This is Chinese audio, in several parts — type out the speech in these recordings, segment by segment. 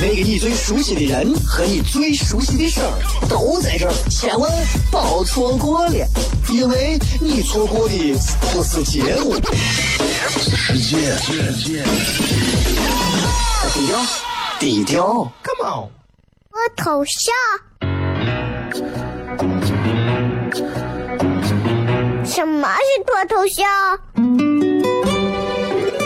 那个你最熟悉的人和你最熟悉的事儿都在这儿，千万别错过了，因为你错过的不是节目，世界。低调，低调，Come on，我头像，什么是脱头像？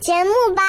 节目吧。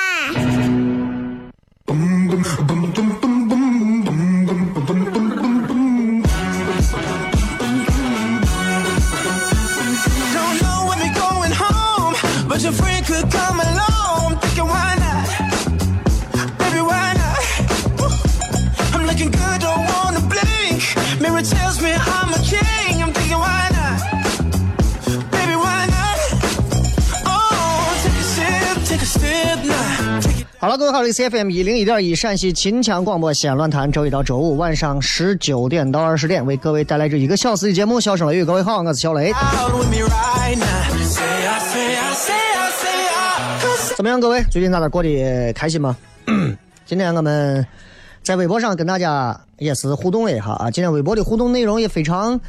各位好，这里是 FM 一零一点一陕西秦腔广播西安论坛，周一到周五晚上十九点到二十点，为各位带来这一个小时的节目。笑声雷雨，各位好，我是小雷。怎么样，各位最近咋的？过得开心吗？今天我们在微博上跟大家也是互动了一下啊。今天微博的互动内容也非常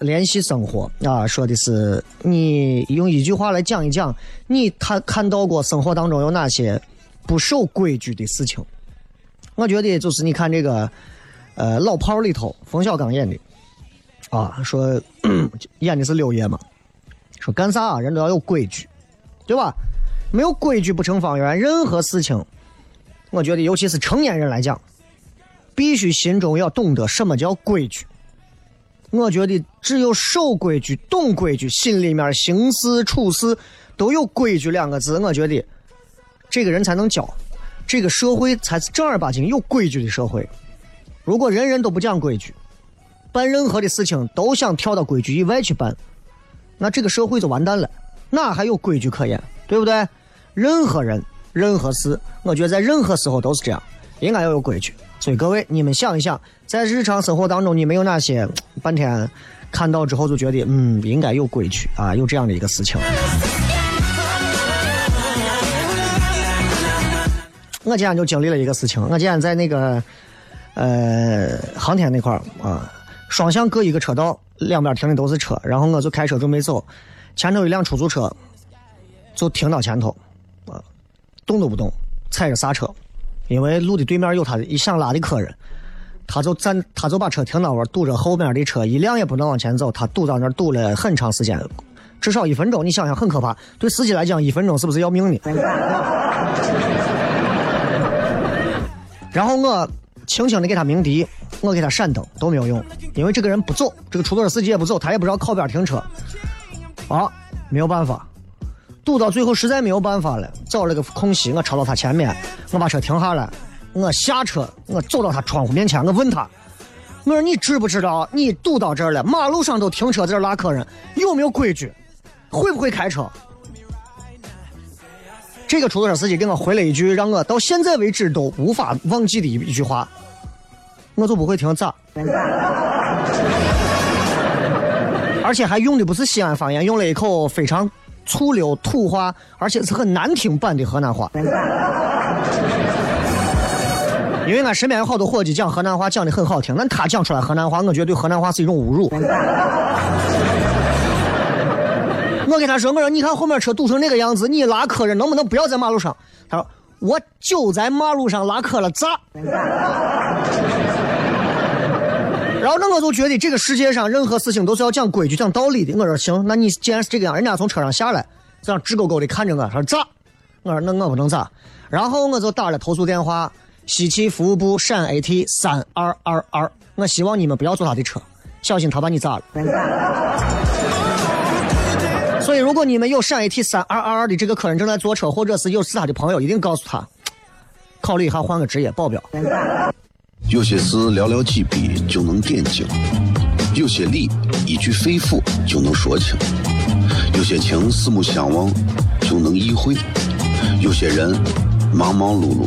联系生活啊，说的是你用一句话来讲一讲，你看看到过生活当中有哪些？不守规矩的事情，我觉得就是你看这个，呃，老炮儿里头，冯小刚演的，啊，说 演的是六爷嘛，说干啥人都要有规矩，对吧？没有规矩不成方圆。任何事情，我觉得尤其是成年人来讲，必须心中要懂得什么叫规矩。我觉得只有守规矩、懂规矩，心里面行事处事都有规矩两个字，我觉得。这个人才能教，这个社会才是正儿八经有规矩的社会。如果人人都不讲规矩，办任何的事情都想跳到规矩以外去办，那这个社会就完蛋了，哪还有规矩可言？对不对？任何人、任何事，我觉得在任何时候都是这样，应该要有规矩。所以各位，你们想一想，在日常生活当中，你们有哪些半天看到之后就觉得，嗯，应该有规矩啊，有这样的一个事情。我今天就经历了一个事情，我今天在那个呃航天那块儿啊，双向各一个车道，两边停的都是车，然后我就开车准备走，前头一辆出租车就停到前头啊，动都不动，踩着刹车，因为路的对面有他一想拉的客人，他就站，他就把车停那会儿，堵着后面的车一辆也不能往前走，他堵到那儿堵了很长时间，至少一分钟，你想想很可怕，对司机来讲一分钟是不是要命的？然后我轻轻的给他鸣笛，我给他闪灯都没有用，因为这个人不走，这个出租车司机也不走，他也不知道靠边停车。啊，没有办法，堵到最后实在没有办法了，找了个空隙，我超到他前面，我把车停下来，我下车，我走到他窗户面前，我问他，我说你知不知道你堵到这儿了，马路上都停车在这拉客人，有没有规矩？会不会开车？这个出租车司机给我回了一句让我到现在为止都无法忘记的一一句话，我就不会听咋，而且还用的不是西安方言，用了一口非常粗溜土话，而且是很难听版的河南话。因为俺身边有好多伙计讲河南话讲的很好听，但他讲出来河南话，我觉得对河南话是一种侮辱。我跟他说：“我说你看后面车堵成那个样子，你拉客人能不能不要在马路上？”他说：“我就在马路上拉客了，咋？” 然后那我就觉得这个世界上任何事情都是要讲规矩、讲道理的。我说行，那你既然是这个样，人家从车上下来，这样直勾勾的看着我，他说咋？我说那我不能咋。然后我就打了投诉电话，西汽服务部陕 AT 三二二二。我希望你们不要坐他的车，小心他把你咋了。所以，如果你们有陕 AT 三二二二的这个客人正在坐车，或者是有是他的朋友，一定告诉他，考虑一下换个职业保镖。有些事寥寥几笔就能点睛，有些理一句肺腑就能说清，有些情四目相望就能意会，有些人忙忙碌碌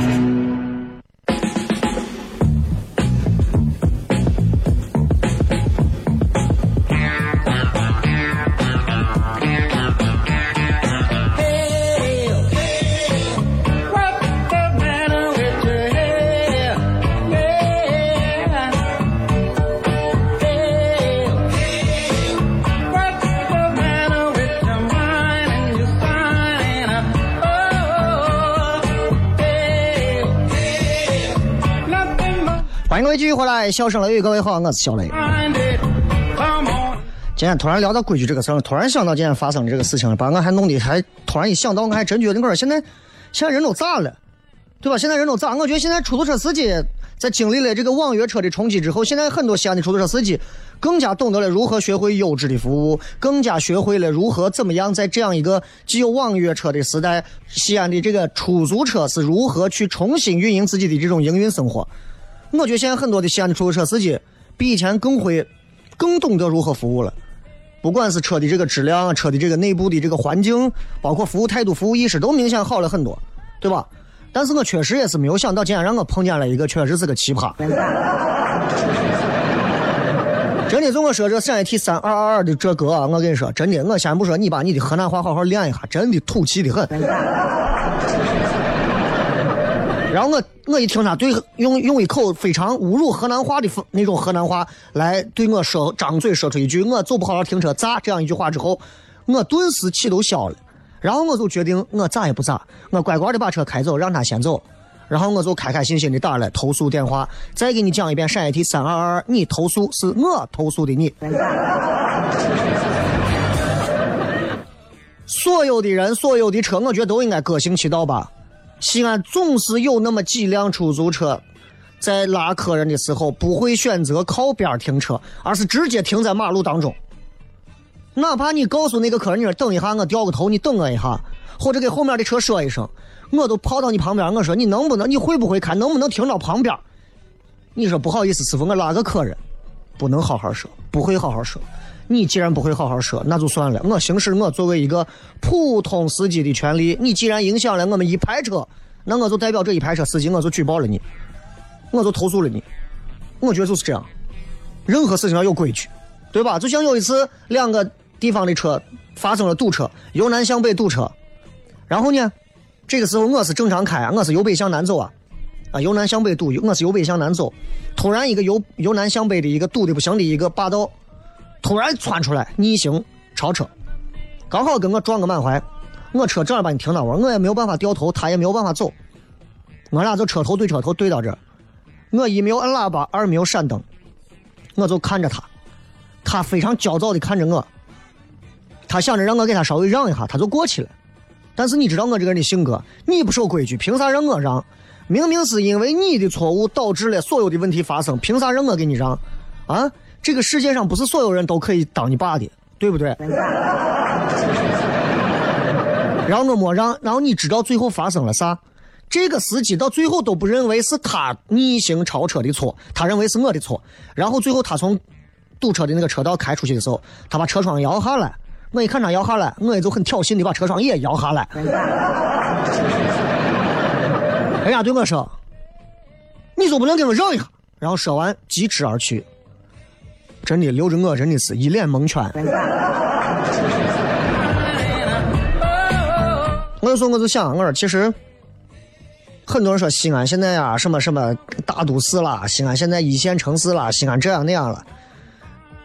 继续回来，笑声雷雨，各位好，我是小雷。今天突然聊到规矩这个事儿，突然想到今天发生的这个事情，把我还弄得还突然一想到，我还真觉得我说现在现在人都咋了，对吧？现在人都咋？我觉得现在出租车司机在经历了这个网约车的冲击之后，现在很多西安的出租车司机更加懂得了如何学会优质的服务，更加学会了如何怎么样在这样一个既有网约车的时代，西安的这个出租车是如何去重新运营自己的这种营运生活。我觉得现在很多的西安的出租车司机比以前更会、更懂得如何服务了。不管是车的这个质量、车的这个内部的这个环境，包括服务态度、服务意识，都明显好了很多，对吧？但是我确实也是没有想到，今天让我碰见了一个确实是个奇葩。真的，就我说这陕 AT 三二二二的这歌，我跟你说，真的，我先不说你把你的河南话好好练一下，真的土气的很。然后我我一听他对用用一口非常侮辱河南话的那种河南话来对我说张嘴说出一句我走不好好停车咋这样一句话之后，我顿时气都消了。然后我就决定我咋也不咋，我乖乖的把车开走，让他先走。然后我就开开心心的打了投诉电话，再给你讲一遍陕 AT 三二二，你投诉是我投诉的你。所有的人，所有的车，我觉得都应该各行其道吧。西安总是有那么几辆出租车，在拉客人的时候不会选择靠边停车，而是直接停在马路当中。哪怕你告诉那个客人，你说等一下，我掉个头，你等我一下，或者给后面的车说一声，我都跑到你旁边，我说你能不能，你会不会开，能不能停到旁边？你说不好意思，师傅，我拉个客人，不能好好说，不会好好说。你既然不会好好说，那就算了。我行使我作为一个普通司机的权利。你既然影响了我们一排车，那我就代表这一排车司机，我就举报了你，我就投诉了你。我觉得就是这样，任何事情要有规矩，对吧？就像有一次两个地方的车发生了堵车，由南向北堵车，然后呢，这个时候我是正常开，我是由北向南走啊，啊，由南向北堵，我是由北向南走，突然一个由由南向北的一个堵的不行的一个霸道。突然窜出来逆行超车，刚好跟我撞个满怀，我车正好把你停那儿，我也没有办法掉头，他也没有办法走，我俩就车头对车头对到这，我一没有按喇叭，二没有闪灯，我就看着他，他非常焦躁的看着我，他想着让我给他稍微让一下，他就过去了。但是你知道我这个人的性格，你不守规矩，凭啥让我让？明明是因为你的错误导致了所有的问题发生，凭啥让我给你让？啊，这个世界上不是所有人都可以当你爸的，对不对？然后我没让，然后你知道最后发生了啥？这个司机到最后都不认为是他逆行超车的错，他认为是我的错。然后最后他从堵车的那个车道开出去的时候，他把车窗摇下来。我一看他摇下来，我也就很挑衅的把车窗也摇下来。人家对我说：“你就不能给我让一下？”然后说完疾驰而去。真的留着我真的是一脸蒙圈。我就说我就想我说其实很多人说西安现在呀什么什么大都市啦，西安现在一线城市啦，西安这样那样了。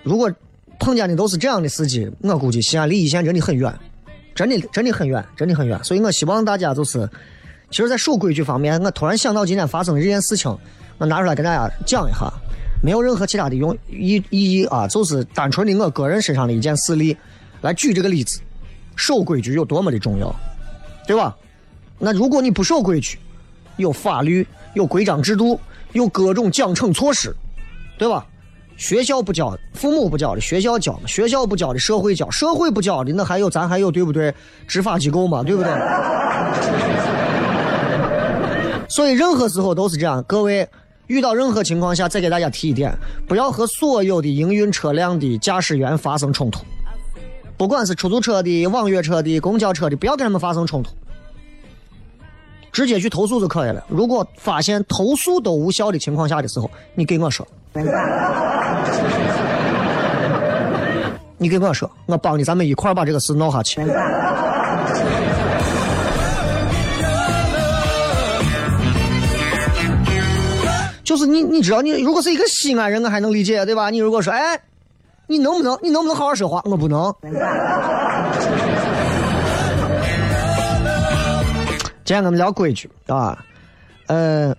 如果碰见的都是这样的司机，我估计西安离一线真的很远，真的真的很远，真的很远。所以我希望大家就是，其实，在守规矩方面，我突然想到今天发生的这件事情，我拿出来跟大家讲一下，没有任何其他的用意意义啊，就是单纯的我个人身上的一件事例来举这个例子，守规矩有多么的重要，对吧？那如果你不守规矩，有法律，有规章制度，有各种奖惩措施，对吧？学校不教，父母不教的，学校教；学校不教的，社会教；社会不教的，那还有咱还有对不对？执法机构嘛，对不对？所以任何时候都是这样。各位遇到任何情况下，再给大家提一点：不要和所有的营运车辆的驾驶员发生冲突，不管是出租车的、网约车的、公交车的，不要跟他们发生冲突，直接去投诉就可以了。如果发现投诉都无效的情况下的时候，你给我说。你给我说，我帮你，咱们一块把这个事闹下去。就是你，你知道，你如果是一个西安人，我还能理解，对吧？你如果说，哎，你能不能，你能不能好好说话？我不能。今天我们聊规矩，啊，呃，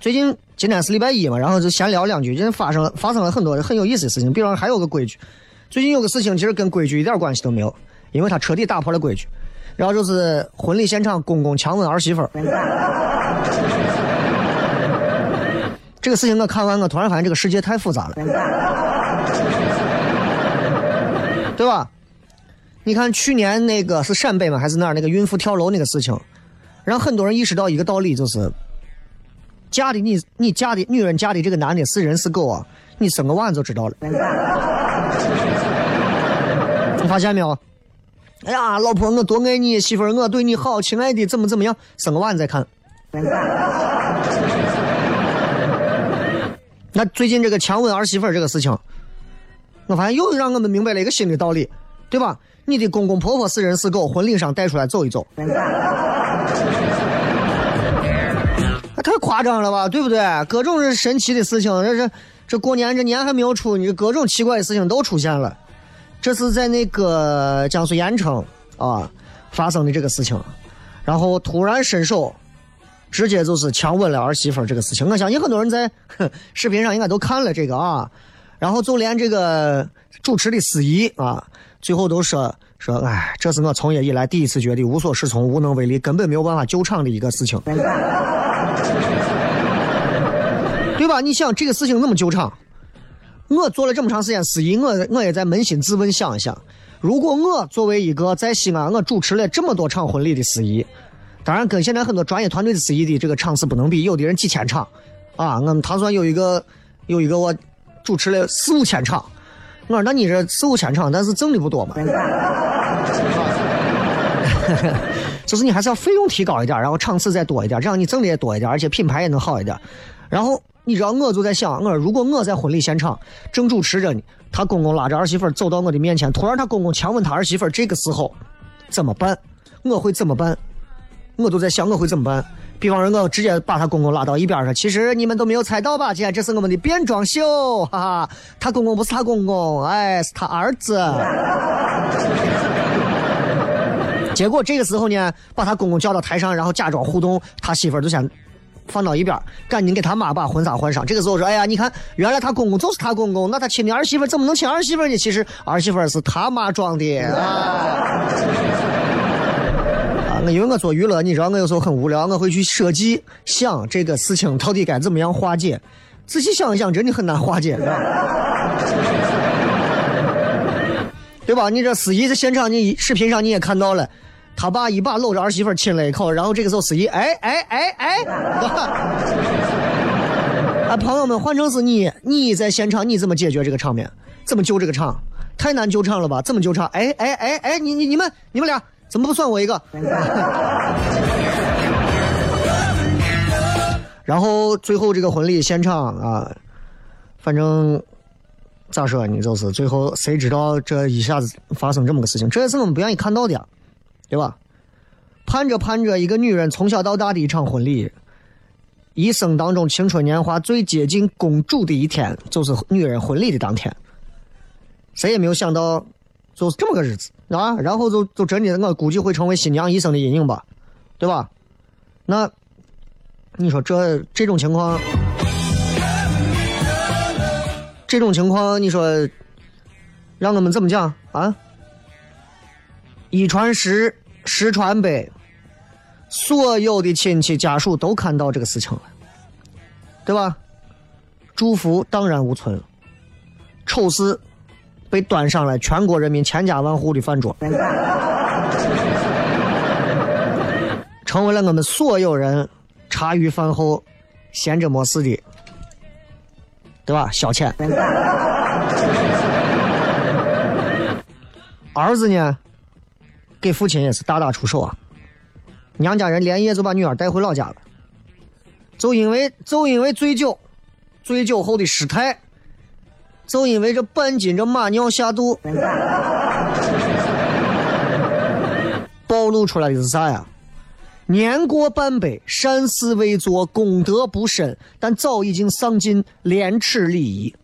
最近。今天是礼拜一嘛，然后就闲聊两句。今天发生了发生了很多很有意思的事情，比方还有个规矩。最近有个事情其实跟规矩一点关系都没有，因为他彻底打破了规矩。然后就是婚礼现场公公强吻儿媳妇儿。这个事情我看完，我突然发现这个世界太复杂了，对吧？你看去年那个是陕北吗？还是哪儿那个孕妇跳楼那个事情，让很多人意识到一个道理，就是。嫁的你，你嫁的女人嫁的这个男的是人是狗啊？你生个娃你就知道了。你发现没有？哎呀，老婆我多爱你，媳妇儿我对你好，亲爱的怎么怎么样？生个娃你再看。那最近这个强吻儿媳妇这个事情，我发现又让我们明白了一个新的道理，对吧？你的公公婆婆是人是狗，婚礼上带出来走一走。那太夸张了吧，对不对？各种是神奇的事情，这是这过年这年还没有出，你各种奇怪的事情都出现了。这是在那个江苏盐城啊发生的这个事情，然后突然伸手，直接就是强吻了儿媳妇这个事情。我相信很多人在视频上应该都看了这个啊，然后就连这个主持的司仪啊，最后都说说，哎，这是我从业以来第一次觉得无所适从、无能为力，根本没有办法救场的一个事情。对吧？你想这个事情怎么救场？我做了这么长时间司仪，我我也在扪心自问想一想：如果我作为一个在西安我主持了这么多场婚礼的司仪，当然跟现在很多专业团队的司仪的这个场次不能比，有的人几千场啊，我们唐山有一个有一个我主持了四五千场，我说那你这四五千场，但是挣的不多嘛？就是你还是要费用提高一点，然后场次再多一点，这样你挣的也多一点，而且品牌也能好一点，然后。你知道我就在想，我说如果我在婚礼现场正主持着呢，他公公拉着儿媳妇走到我的面前，突然他公公强吻他儿媳妇，这个时候怎么办？我会怎么办？我都在想我会怎么办。比方说，我直接把他公公拉到一边上。其实你们都没有猜到吧？姐，这是我们的变装秀，哈哈。他公公不是他公公，哎，是他儿子。结果这个时候呢，把他公公叫到台上，然后假装互动，他媳妇就先。放到一边，赶紧给他妈把婚纱换上。这个时候说，哎呀，你看，原来他公公就是他公公，那他亲的儿媳妇怎么能亲儿媳妇呢？其实儿媳妇是他妈装的啊。我因为我做娱乐，你知道我有时候很无聊，我会去设计想这个事情到底该怎么样化解。仔细想一想，真的很难化解，对吧？你这司仪在现场，你视频上你也看到了。他爸一把搂着儿媳妇亲了一口，然后这个时候司仪，哎哎哎哎，啊，朋友们，换成是你，你在现场你怎么解决这个场面？怎么救这个场？太难救场了吧？怎么救场？哎哎哎哎，你你你们你们俩怎么不算我一个？然后最后这个婚礼现场啊，反正咋说呢？就是最后谁知道这一下子发生这么个事情？这也是我们不愿意看到的。对吧？盼着盼着，一个女人从小到大的一场婚礼，一生当中青春年华最接近公主的一天，就是女人婚礼的当天。谁也没有想到，就是这么个日子啊！然后就就真的，我估计会成为新娘一生的阴影吧，对吧？那你说这这种情况，这种情况，你说让我们怎么讲啊？一传十，十传百，所有的亲戚家属都看到这个事情了，对吧？祝福荡然无存，丑事被端上了全国人民千家万户的饭桌，成为了我们所有人茶余饭后闲着没事的，对吧？消遣。儿子呢？给父亲也是大打出手啊！娘家人连夜就把女儿带回老家了，就因为就因为醉酒，醉酒后的失态，就因为这半斤这马尿下肚，暴露出来的是啥呀？年过半百，善事未做，功德不深，但早已经丧尽廉耻礼仪，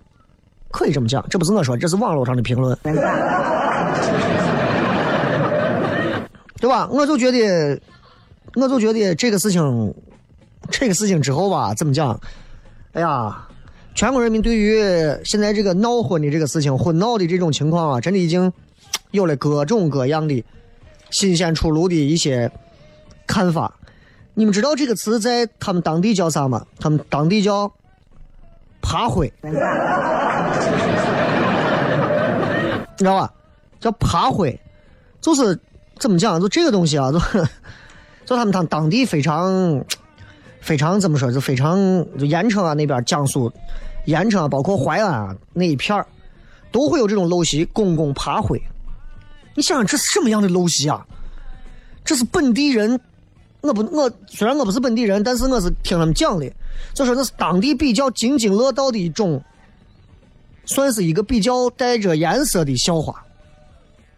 可以这么讲，这不是我说，这是网络上的评论。对吧？我就觉得，我就觉得这个事情，这个事情之后吧，怎么讲？哎呀，全国人民对于现在这个闹婚的这个事情，婚闹的这种情况啊，真的已经有了各种各样的新鲜出炉的一些看法。你们知道这个词在他们当地叫啥吗？他们当地叫“爬灰”，你知道吧？叫“爬灰”，就是。怎么讲？就这个东西啊，就 就他们当当地非常非常怎么说？就非常就盐城啊那边江苏盐城啊，包括淮安啊那一片儿，都会有这种陋习，公公爬灰。你想想这是什么样的陋习啊？这是本地人，我不我虽然我不是本地人，但是我是听他们讲的，就说那是当地比较津津乐道的一种，算是一个比较带着颜色的笑话，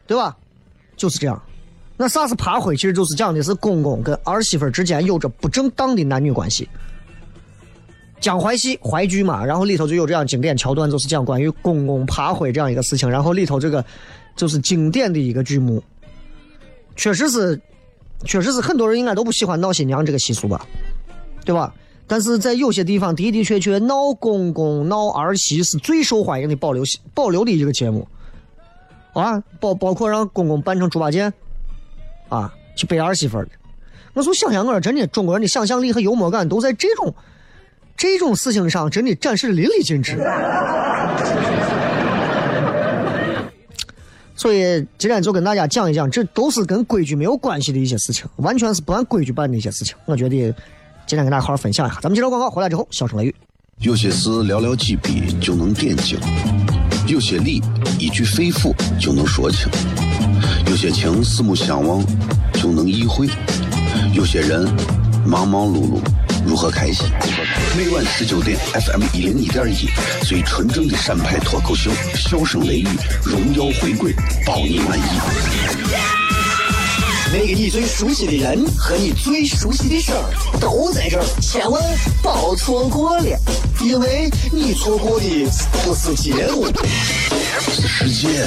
对吧？就是这样。那啥是爬灰？其实就是讲的是公公跟儿媳妇之间有着不正当的男女关系。江淮戏、淮剧嘛，然后里头就有这样经典桥段，就是讲关于公公爬灰这样一个事情。然后里头这个就是经典的一个剧目，确实是，确实是很多人应该都不喜欢闹新娘这个习俗吧，对吧？但是在有些地方的的确确闹公公、闹儿媳是最受欢迎的保留保留的一个节目啊，包包括让公公扮成猪八戒。啊，去背儿媳妇儿的，我就想想，我说真的，中国人的想象力和幽默感都在这种这种事情上真的展示的淋漓尽致。所以今天就跟大家讲一讲，这都是跟规矩没有关系的一些事情，完全是不按规矩办的一些事情。我觉得今天跟大家好好分享一下。咱们接着广告回来之后，小声雷雨。有些事寥寥几笔就能点睛，有些理一句肺腑就能说清。有些情四目相望就能意会，有些人忙忙碌碌如何开心？每晚十九点，FM 一零一点一，最纯正的陕派脱口秀，笑声雷雨，荣耀回归，包你满意。那个你最熟悉的人和你最熟悉的事儿都在这儿，千万别错过了，因为你错过的不是节目，是世界。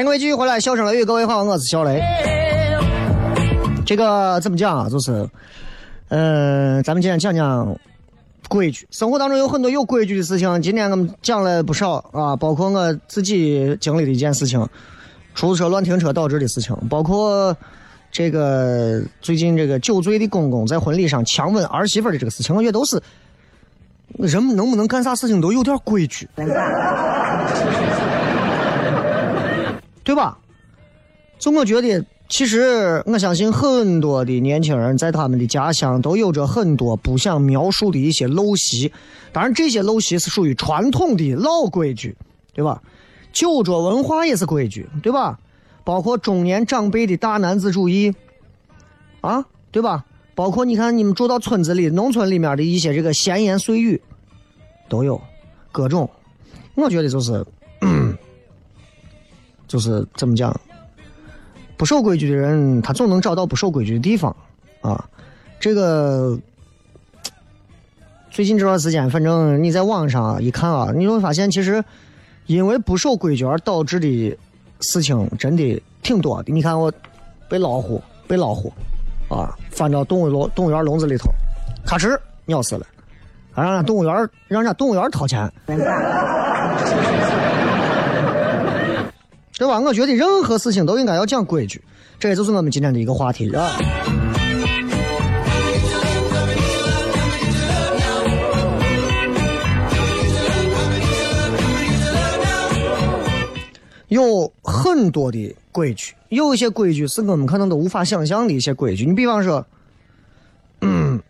欢迎各位继续回来，笑声雷雨，各位好，我是小雷。这个怎么讲啊？就是，呃，咱们今天讲讲规矩。生活当中有很多有规矩的事情，今天我们讲了不少啊，包括我自己经历的一件事情，出租车乱停车导致的事情，包括这个最近这个酒醉的公公在婚礼上强吻儿媳妇的这个事情，我觉得都是人们能不能干啥事情都有点规矩。对吧？就我觉得，其实我相信很多的年轻人在他们的家乡都有着很多不想描述的一些陋习。当然，这些陋习是属于传统的老规矩，对吧？酒桌文化也是规矩，对吧？包括中年长辈的大男子主义，啊，对吧？包括你看你们住到村子里、农村里面的一些这个闲言碎语，都有各种。我觉得就是。就是怎么讲，不守规矩的人，他总能找到不守规矩的地方啊。这个最近这段时间，反正你在网上一看啊，你会发现，其实因为不守规矩而导致的事情真的挺多的。你看我被老虎被老虎啊翻到动物笼动物园笼子里头，咔哧咬死了，还让人家动物园让人家动物园掏钱。对吧？我觉得任何事情都应该要讲规矩，这也就是我们今天的一个话题啊。有很多的规矩，有一些规矩是我们可能都无法想象的一些规矩。你比方说，嗯，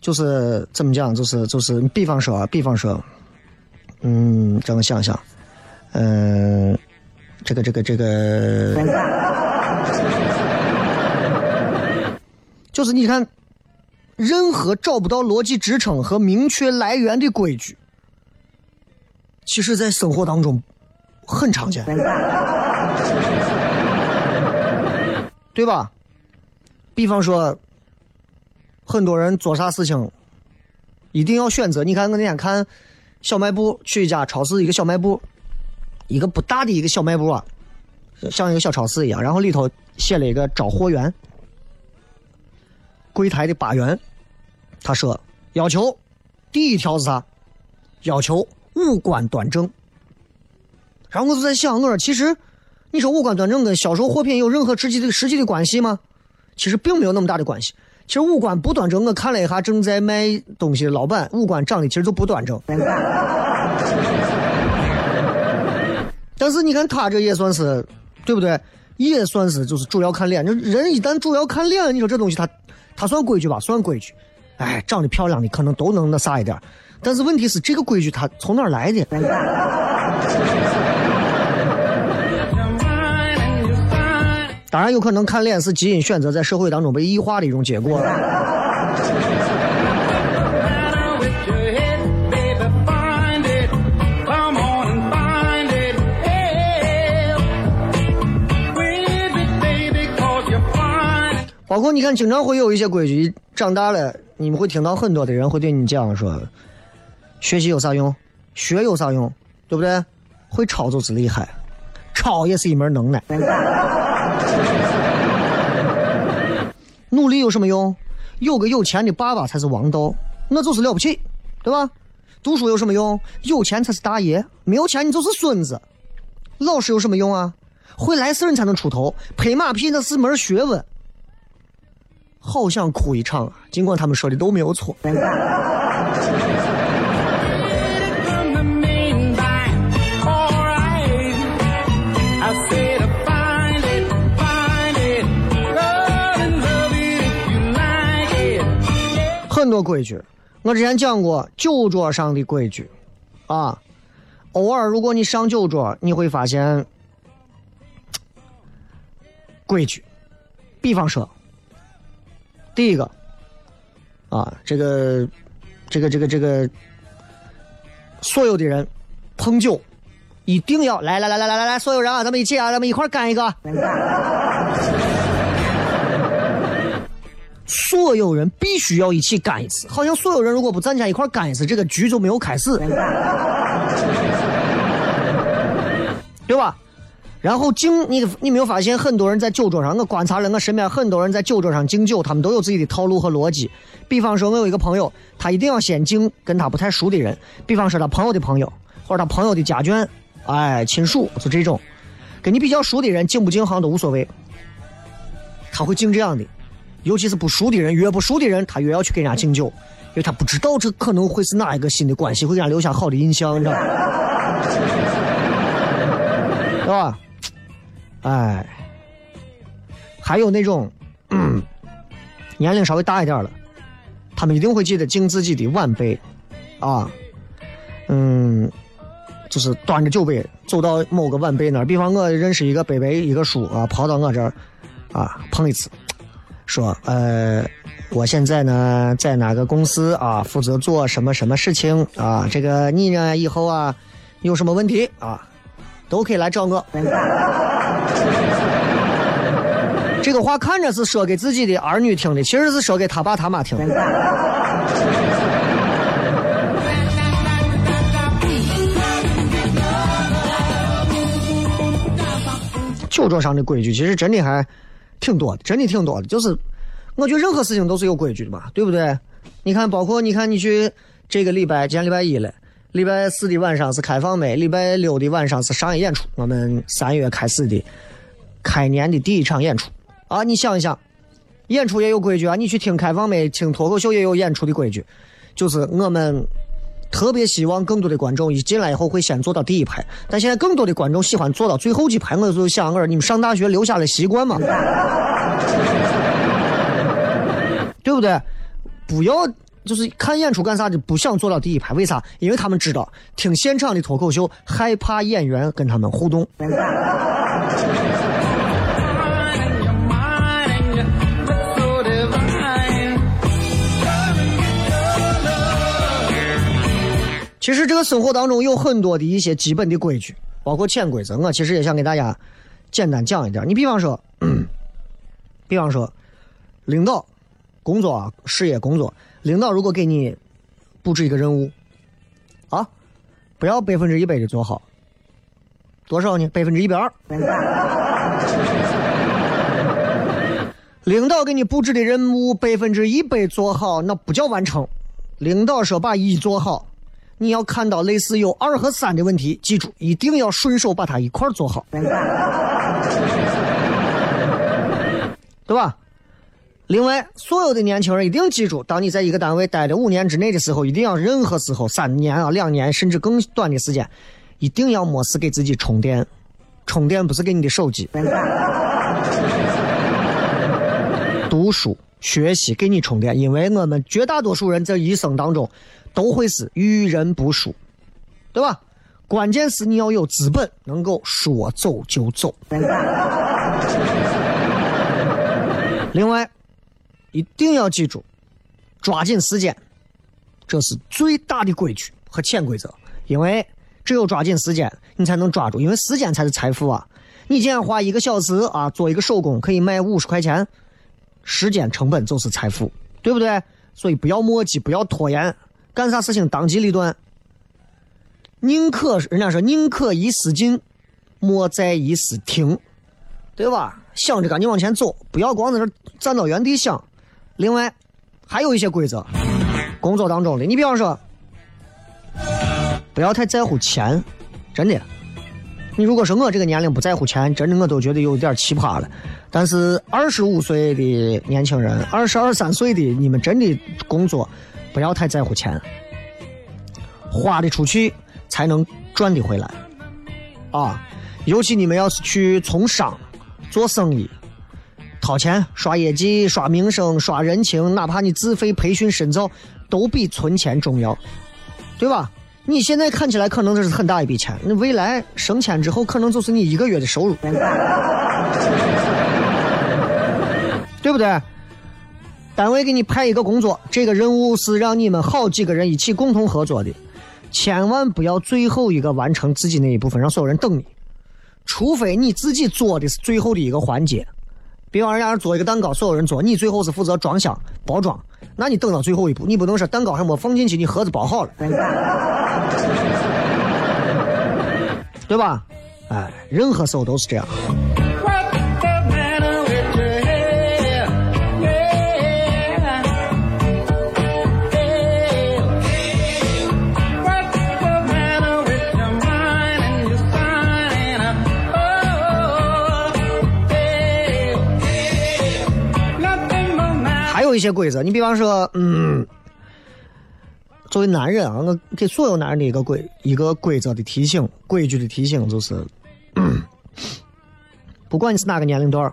就是怎么讲？就是就是，比方说啊，比方说，嗯，让我想想。嗯、呃，这个这个这个，就是你看，任何找不到逻辑支撑和明确来源的规矩，其实在生活当中很常见，对吧？比方说，很多人做啥事情一定要选择。你看，我那天看小卖部去一家超市，一个小卖部。一个不大的一个小卖部啊，像一个小超市一样，然后里头写了一个招货员，柜台的八员，他说要求第一条是啥？要求五官端正。然后我就在想，我说其实你说五官端正跟销售货品有任何实际的实际的关系吗？其实并没有那么大的关系。其实五官不端正，我看了一下正在卖东西的老板，五官长得其实就不端正。但是你看他这也算是，对不对？也算是就是主要看脸。就人一旦主要看脸，你说这东西他他算规矩吧？算规矩。哎，长得漂亮的可能都能那啥一点，但是问题是这个规矩它从哪来的？当然有可能看脸是基因选择在社会当中被异化的一种结果。包括你看，经常会有一些规矩，长大了你们会听到很多的人会对你讲说：学习有啥用？学有啥用？对不对？会抄就是厉害，抄也是一门能耐。努力有什么用？有个有钱的爸爸才是王道，那就是了不起，对吧？读书有什么用？有钱才是大爷，没有钱你就是孙子。老师有什么用啊？会来事你才能出头，拍马屁那是门学问。好想哭一场啊！尽管他们说的都没有错。很多规矩，我之前讲过酒桌上的规矩，啊，偶尔如果你上酒桌，你会发现规矩，比方说，第一个，啊，这个，这个，这个，这个，所有的人碰酒，一定要来来来来来来来，所有人啊，咱们一起啊，咱们一块干一个。所有人必须要一起干一次，好像所有人如果不站起来一块干一次，这个局就没有开始，对吧？然后敬你，你没有发现很多人在酒桌上？我观察了我身边很多人在酒桌上敬酒，他们都有自己的套路和逻辑。比方说，我有一个朋友，他一定要先敬跟他不太熟的人，比方说他朋友的朋友，或者他朋友的家眷，哎，亲属，就这种。跟你比较熟的人敬不敬好像都无所谓，他会敬这样的。尤其是不熟的人，越不熟的人，他越要去给人家敬酒，因为他不知道这可能会是哪一个新的关系，会给人家留下好的印象，你知道吗？是吧？哎，还有那种 年龄稍微大一点了，他们一定会记得敬自己的晚辈啊，嗯，就是端着酒杯走到某个晚辈那儿，比方我认识一个伯伯一个叔啊，跑到我这儿啊碰一次。说，呃，我现在呢在哪个公司啊，负责做什么什么事情啊？这个你呢以后啊有什么问题啊，都可以来找我。这个话看着是说给自己的儿女听的，其实是说给他爸他妈听的。酒桌上的规矩，其实真的还。挺多的，真的挺多的。就是，我觉得任何事情都是有规矩的嘛，对不对？你看，包括你看，你去这个礼拜，今天礼拜一了，礼拜四的晚上是开放麦，礼拜六的晚上是商业演出。我们三月开始的开年的第一场演出啊，你想一想，演出也有规矩啊。你去听开放麦，听脱口秀也有演出的规矩，就是我们。特别希望更多的观众一进来以后会先坐到第一排，但现在更多的观众喜欢坐到最后几排。我就想，我说你们上大学留下了习惯嘛，对不对？不要就是看演出干啥的，不想坐到第一排，为啥？因为他们知道听现场的脱口秀，害怕演员跟他们互动。其实这个生活当中有很多的一些基本的规矩，包括潜规则。我其实也想给大家简单讲一点。你比方说，比方说，领导工作啊，事业工作，领导如果给你布置一个任务，啊，不要百分之一百的做好，多少呢？百分之一百二。领导给你布置的任务百分之一百做好，那不叫完成。领导说把一做好。你要看到类似有二和三的问题，记住一定要顺手把它一块做好，对吧？另外，所有的年轻人一定记住，当你在一个单位待了五年之内的时候，一定要任何时候三年啊、两年甚至更短的时间，一定要没事给自己充电。充电不是给你的手机，读书学习给你充电，因为我们绝大多数人在一生当中。都会是遇人不淑，对吧？关键是你要有资本，能够说走就走。另外，一定要记住，抓紧时间，这是最大的规矩和潜规则。因为只有抓紧时间，你才能抓住，因为时间才是财富啊！你今天花一个小时啊，做一个手工可以卖五十块钱，时间成本就是财富，对不对？所以不要磨叽，不要拖延。干啥事情当机立断，宁可人家说宁可一时进，莫在一时停，对吧？想着赶紧往前走，不要光在这站到原地想。另外，还有一些规则，工作当中的，你比方说，不要太在乎钱，真的。你如果说我这个年龄不在乎钱，真的我都觉得有点奇葩了。但是二十五岁的年轻人，二十二三岁的你们真的工作不要太在乎钱，花的出去才能赚的回来啊！尤其你们要是去从商、做生意，掏钱刷业绩、刷名声、刷人情，哪怕你自费培训深造，都比存钱重要，对吧？你现在看起来可能这是很大一笔钱，那未来升迁之后可能就是你一个月的收入，对不对？单位给你派一个工作，这个任务是让你们好几个人一起共同合作的，千万不要最后一个完成自己那一部分，让所有人等你。除非你自己做的是最后的一个环节，比方人家做一个蛋糕，所有人做，你最后是负责装箱包装。那你等到最后一步，你不能说蛋糕还没放进去，你盒子包好了，对吧？哎，任何时候都是这样。一些规则，你比方说，嗯，作为男人啊，我给所有男人的一个规一个规则的提醒，规矩的提醒就是，不管你是哪个年龄段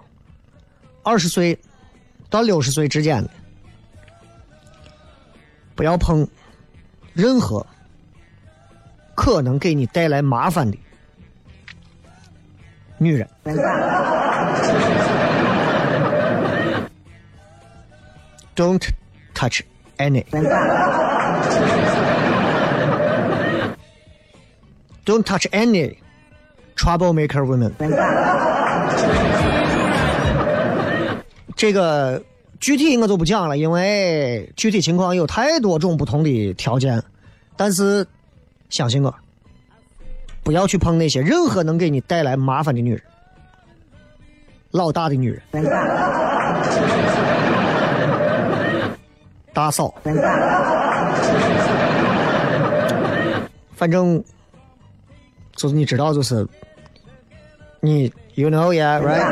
二十岁到六十岁之间的，不要碰任何可能给你带来麻烦的女人。Don't touch any. Don't touch any troublemaker women. 这个具体我就不讲了，因为具体情况有太多种不同的条件。但是相信我，不要去碰那些任何能给你带来麻烦的女人，老大的女人。大嫂，反正就是你知道，就是你，you know yeah right，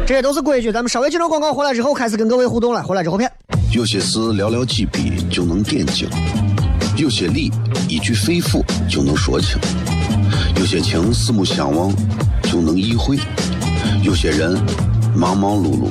这些都是规矩。咱们稍微进入广告回来之后，开始跟各位互动了。回来之后片。有些事寥寥几笔就能点睛，有些理一句肺腑就能说清，有些情四目相望就能意会，有些人忙忙碌碌。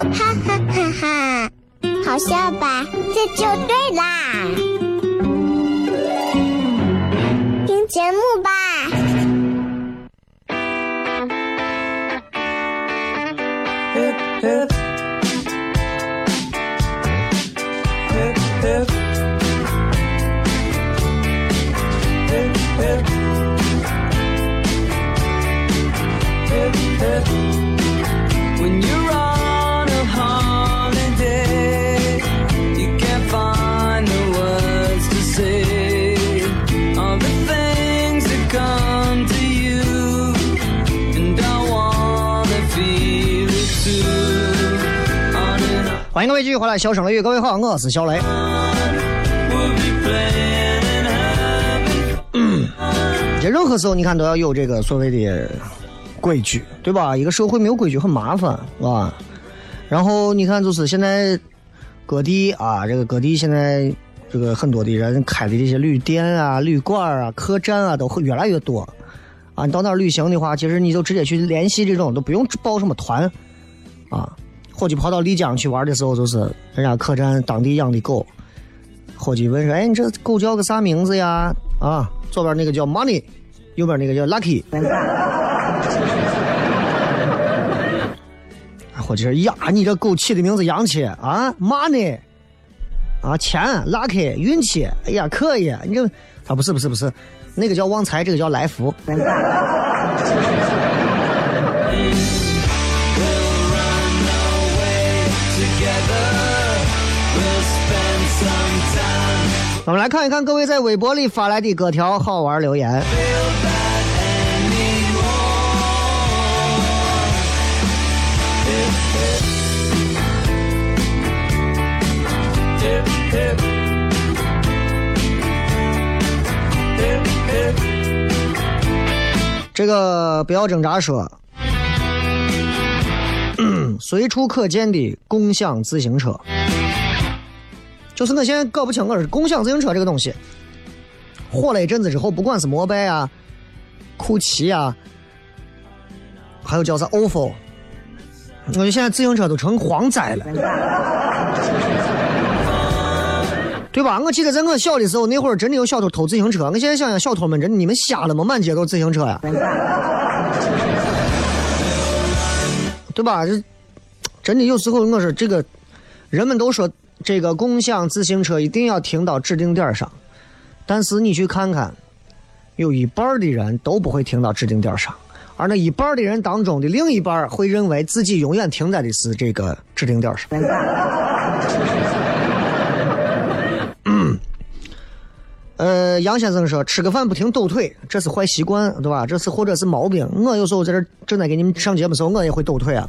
哈哈哈哈。好笑吧？这就对啦，听节目吧。欢迎各位继续回来，笑声雷雨，各位好，我是小雷。这任何时候你看都要有这个所谓的规矩，对吧？一个社会没有规矩很麻烦，啊。然后你看，就是现在各地啊，这个各地现在这个很多的人开的这些旅店啊、旅馆啊、客栈啊，都会越来越多。啊，你到那儿旅行的话，其实你就直接去联系这种，都不用报什么团，啊。伙计跑到丽江去玩的时候，就是人家客栈当地养的狗。伙计问说：“哎，你这狗叫个啥名字呀？”啊，左边那个叫 Money，右边那个叫 Lucky。伙计说：“呀，你这狗起的名字洋气啊，Money，啊，钱，Lucky，运气，哎呀，可以。你这，他不是不是不是，那个叫旺财，这个叫来福。”我们来看一看各位在微博里发来的各条好玩留言。这个不要挣扎说，随处可见的共享自行车。就是我现在搞不清，我是共享自行车这个东西火了一阵子之后，不管是摩拜啊、酷骑啊，还有叫啥 ofo，我觉得现在自行车都成荒灾了，对吧？我记得在我小的时候，那会儿真的有小偷偷自行车。我现在想想，小偷们真，你们瞎了吗？满街都是自行车呀，对吧？这真的有时候，我说这个人们都说。这个共享自行车一定要停到指定点上，但是你去看看，有一半的人都不会停到指定点上，而那一半的人当中的另一半会认为自己永远停在的是这个指定点上。呃，杨先生说吃个饭不停抖腿，这是坏习惯，对吧？这是或者是毛病。我有时候在这正在给你们上节目的时候，我也会抖腿啊。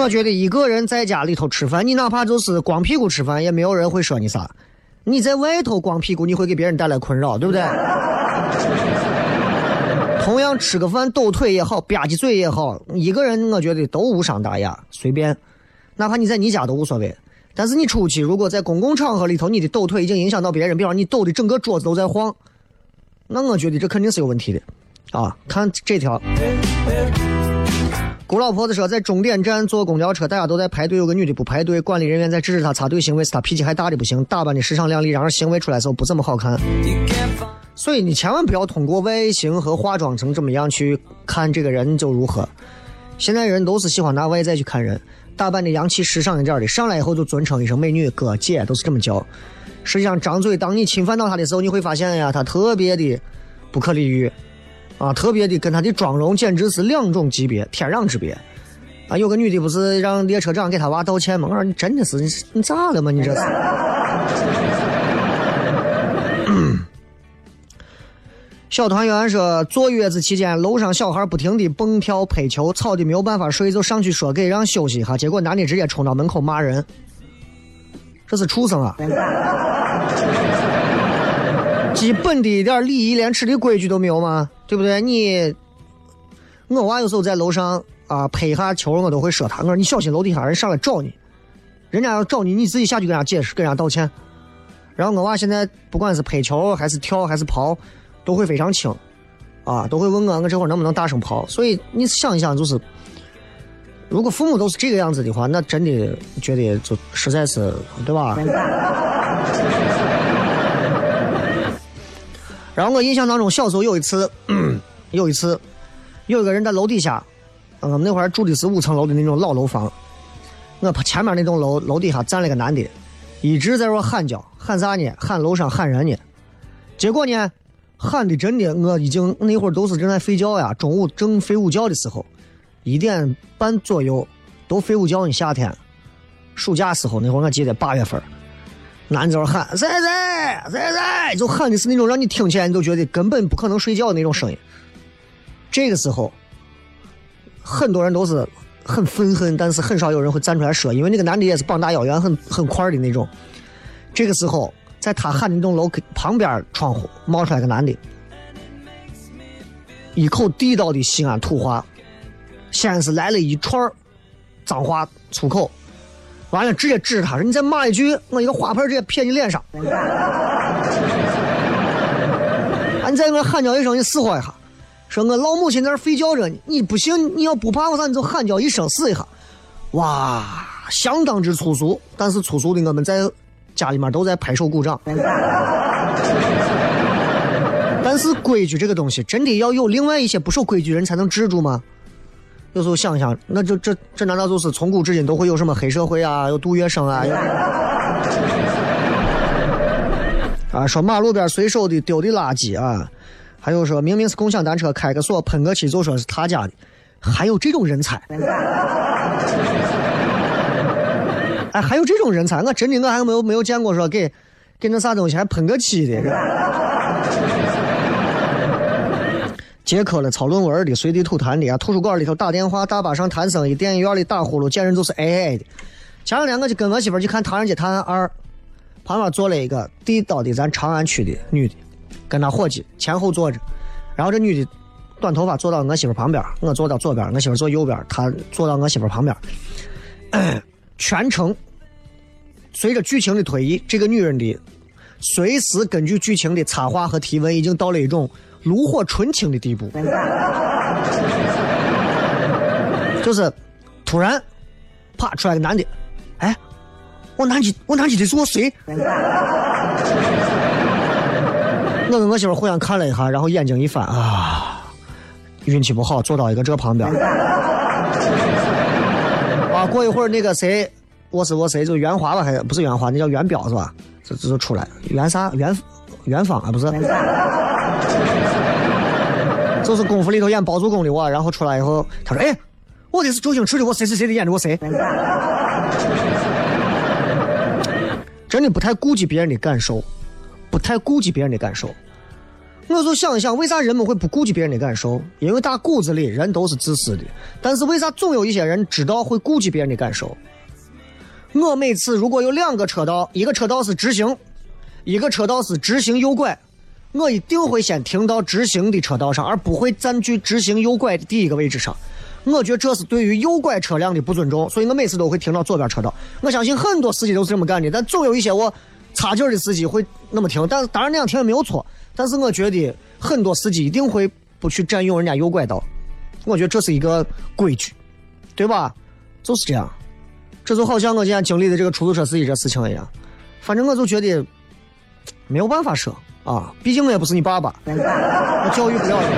我觉得一个人在家里头吃饭，你哪怕就是光屁股吃饭，也没有人会说你啥。你在外头光屁股，你会给别人带来困扰，对不对？同样吃个饭抖腿也好，吧唧嘴也好，一个人我觉得都无伤大雅，随便。哪怕你在你家都无所谓。但是你出去，如果在公共场合里头，你的抖腿已经影响到别人，比方你抖的整个桌子都在晃，那我觉得这肯定是有问题的。啊，看这条。古老婆子说，在终点站坐公交车，大家都在排队，有个女的不排队，管理人员在制止她插队行为，是她脾气还大的不行，打扮的时尚靓丽，然而行为出来时候不怎么好看。所以你千万不要通过外形和化妆成怎么样去看这个人就如何。现在人都是喜欢拿外在去看人，打扮的洋气时尚一点的，上来以后就尊称一声美女、哥、姐，都是这么叫。实际上张嘴，当你侵犯到她的时候，你会发现呀，她特别的不可理喻。啊，特别的跟她的妆容简直是两种级别，天壤之别。啊，有个女的不是让列车长给她娃道歉吗？我说你真的是，你咋了嘛？你这是。小团圆说，坐月子期间，楼上小孩不停的蹦跳拍球，吵的没有办法睡，就上去说给让休息一下，结果男的直接冲到门口骂人，这是畜生啊！基本的一点礼仪廉耻的规矩都没有吗？对不对？你，我娃有时候在楼上啊拍一下球，我都会说他，我说你小心楼底下人上来找你，人家要找你，你自己下去跟人家解释，跟人家道歉。然后我娃现在不管是拍球还是跳还是跑，都会非常轻，啊，都会问我我这会儿能不能大声跑。所以你想一想，就是如果父母都是这个样子的话，那真的觉得就实在是，对吧？然后我印象当中，小时候有一次，有一次，有一个人在楼底下，我们那会儿住的是五层楼的那种老楼房，我前面那栋楼楼底下站了个男的，一直在那喊叫，喊啥呢？喊楼上喊人呢。结果呢，喊的真的，我已经那会儿都是正在睡觉呀，中午正睡午觉的时候，一点半左右都睡午觉呢。夏天，暑假时候那会儿我记得八月份。男在喊“噻噻噻噻”，就喊的是那种让你听起来你都觉得根本不可能睡觉的那种声音。这个时候，很多人都是很愤恨，但是很少有人会站出来说，因为那个男的也是膀大腰圆、很很块的那种。这个时候，在他喊的那栋楼旁边窗户冒出来个男的，一口地道的西安土话，先是来了一串脏话粗口，完了直接指他说：“你再骂一句，我一个花盆直接撇你脸上。”啊，你再给我喊叫一声，你死活一下。说我老母亲在那睡觉着呢，你不行，你要不怕我啥，你就喊叫一声试一下。哇，相当之粗俗，但是粗俗的我们在家里面都在拍手鼓掌。但是规矩这个东西，真的要有另外一些不守规矩人才能治住吗？有时候想想，那这这这难道就是从古至今都会有什么黑社会啊，有杜月笙啊？啊，说马路边随手的丢的垃圾啊，还有说明明是共享单车，开个锁喷个漆就说是他家的，还有这种人才。哎，还有这种人才，我真的我还没有没有见过说给给那啥东西还喷个漆的。接客了抄论文的，随地吐痰的啊，图书馆里头打电话，大巴上谈生意，电影院里打呼噜，见人就是哎哎的。前两天我就跟我媳妇去看《唐人街探案二》。旁边坐了一个地道的咱长安区的女的，跟他伙计前后坐着，然后这女的短头发坐到我媳妇旁边，我坐到左边，我媳妇坐右边，她坐到我媳妇旁边。全程随着剧情的推移，这个女人的随时根据剧情的插话和提问，已经到了一种炉火纯青的地步，就是突然啪出来个男的，哎。我南极，我南极的是我谁？我跟我媳妇互相看了一下，然后眼睛一翻啊，运气不好，坐到一个这旁边。啊，过一会儿那个谁，我是我谁，就袁华吧，还不是袁华，那叫袁彪是吧？这这就出来，袁啥？袁袁芳啊，不是？就是功夫里头演包租公的我，然后出来以后，他说：“哎，我的是周星驰的，我谁谁谁的演的我谁？” 真的不太顾及别人的感受，不太顾及别人的感受。我就想一想，为啥人们会不顾及别人的感受？因为打骨子里人都是自私的。但是为啥总有一些人知道会顾及别人的感受？我每次如果有两个车道，一个车道是直行，一个车道是直行右拐，我一定会先停到直行的车道上，而不会占据直行右拐的第一个位置上。我觉得这是对于右拐车辆的不尊重，所以我每次都会停到左边车道。我相信很多司机都是这么干的，但总有一些我差劲的司机会那么停。但是当然那样停也没有错，但是我觉得很多司机一定会不去占用人家右拐道。我觉得这是一个规矩，对吧？就是这样。这就好像我今天经历的这个出租车司机这事情一样，反正我就觉得没有办法说啊，毕竟我也不是你爸爸，我教育不了你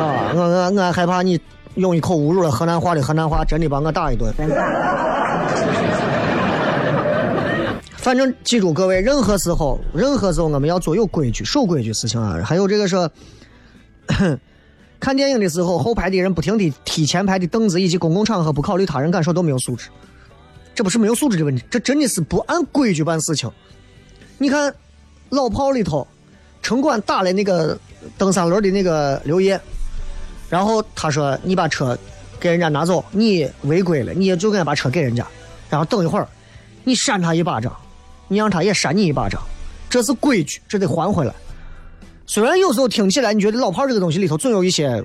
啊。我我我害怕你用一口侮辱了河南话的河南话，真的把我打一顿。反正记住各位，任何时候，任何时候我们要做有规矩、守规矩事情啊。还有这个说，看电影的时候，后排的人不停地踢前排的凳子，以及公共场合不考虑他人感受都没有素质。这不是没有素质的问题，这真的是不按规矩办事情。你看老炮里头，城管打了那个蹬三轮的那个刘烨。然后他说：“你把车给人家拿走，你违规了，你也就应该把车给人家。然后等一会儿，你扇他一巴掌，你让他也扇你一巴掌，这是规矩，这得还回来。虽然有时候听起来你觉得老炮这个东西里头总有一些，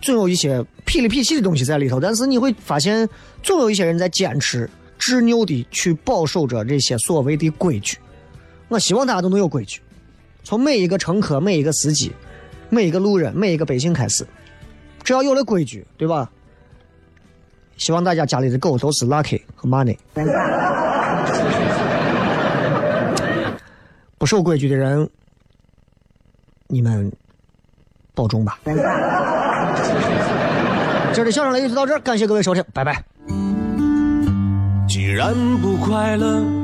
总有一些痞里痞气的东西在里头，但是你会发现，总有一些人在坚持执拗的去保守着这些所谓的规矩。我希望大家都能有规矩，从每一个乘客、每一个司机、每一个路人、每一个百姓开始。”只要有了规矩，对吧？希望大家家里的狗都是 lucky 和 money。不守规矩的人，你们保重吧。今儿的相声雷就到这儿，感谢各位收听，拜拜。既然不快乐。